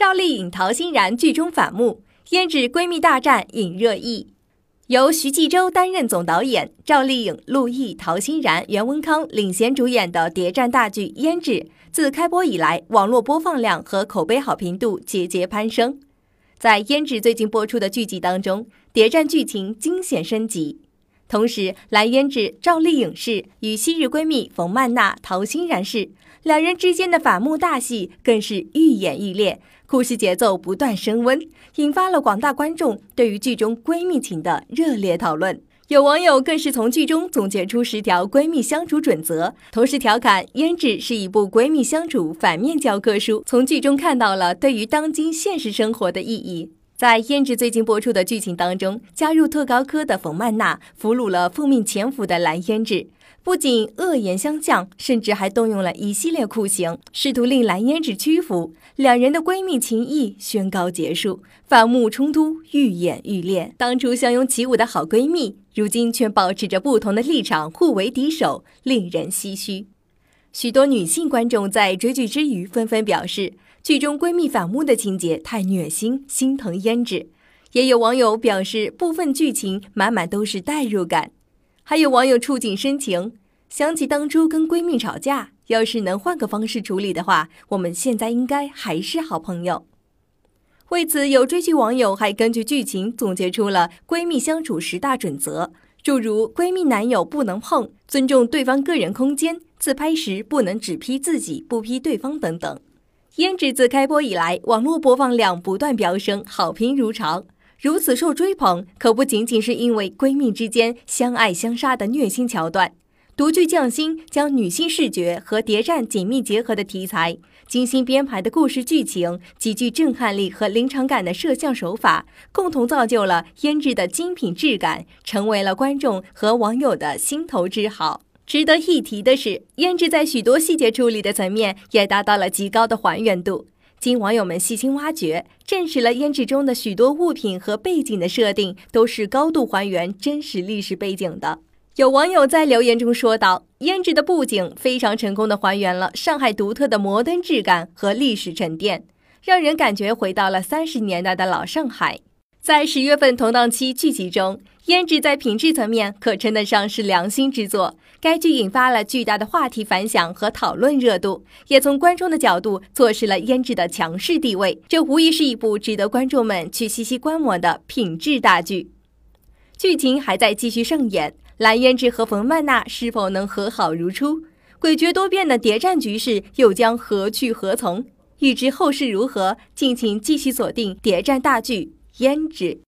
赵丽颖、陶欣然剧中反目，胭脂闺蜜大战引热议。由徐纪周担任总导演，赵丽颖、陆毅、陶欣然、袁文康领衔主演的谍战大剧《胭脂》，自开播以来，网络播放量和口碑好评度节节攀升。在《胭脂》最近播出的剧集当中，谍战剧情惊险升级。同时，蓝胭脂赵丽颖饰与昔日闺蜜冯曼娜、陶欣然饰两人之间的反目大戏，更是愈演愈烈，故事节奏不断升温，引发了广大观众对于剧中闺蜜情的热烈讨论。有网友更是从剧中总结出十条闺蜜相处准则，同时调侃《胭脂》是一部闺蜜相处反面教科书，从剧中看到了对于当今现实生活的意义。在胭脂最近播出的剧情当中，加入特高科的冯曼娜俘虏了奉命潜伏的蓝胭脂，不仅恶言相向，甚至还动用了一系列酷刑，试图令蓝胭脂屈服。两人的闺蜜情谊宣告结束，反目冲突愈演愈烈。当初相拥起舞的好闺蜜，如今却保持着不同的立场，互为敌手，令人唏嘘。许多女性观众在追剧之余纷纷表示。剧中闺蜜反目的情节太虐心，心疼胭脂。也有网友表示，部分剧情满满都是代入感。还有网友触景生情，想起当初跟闺蜜吵架，要是能换个方式处理的话，我们现在应该还是好朋友。为此，有追剧网友还根据剧情总结出了闺蜜相处十大准则，诸如闺蜜男友不能碰，尊重对方个人空间，自拍时不能只 P 自己不 P 对方等等。胭脂自开播以来，网络播放量不断飙升，好评如潮。如此受追捧，可不仅仅是因为闺蜜之间相爱相杀的虐心桥段，独具匠心，将女性视觉和谍战紧密结合的题材，精心编排的故事剧情，极具震撼力和临场感的摄像手法，共同造就了胭脂的精品质感，成为了观众和网友的心头之好。值得一提的是，胭脂在许多细节处理的层面也达到了极高的还原度。经网友们细心挖掘，证实了胭脂中的许多物品和背景的设定都是高度还原真实历史背景的。有网友在留言中说道：“胭脂的布景非常成功的还原了上海独特的摩登质感和历史沉淀，让人感觉回到了三十年代的老上海。”在十月份同档期剧集中，胭脂在品质层面可称得上是良心之作。该剧引发了巨大的话题反响和讨论热度，也从观众的角度坐实了胭脂的强势地位。这无疑是一部值得观众们去细细观摩的品质大剧。剧情还在继续上演，蓝胭脂和冯曼娜是否能和好如初？诡谲多变的谍战局势又将何去何从？欲知后事如何，敬请继续锁定谍战大剧。胭脂。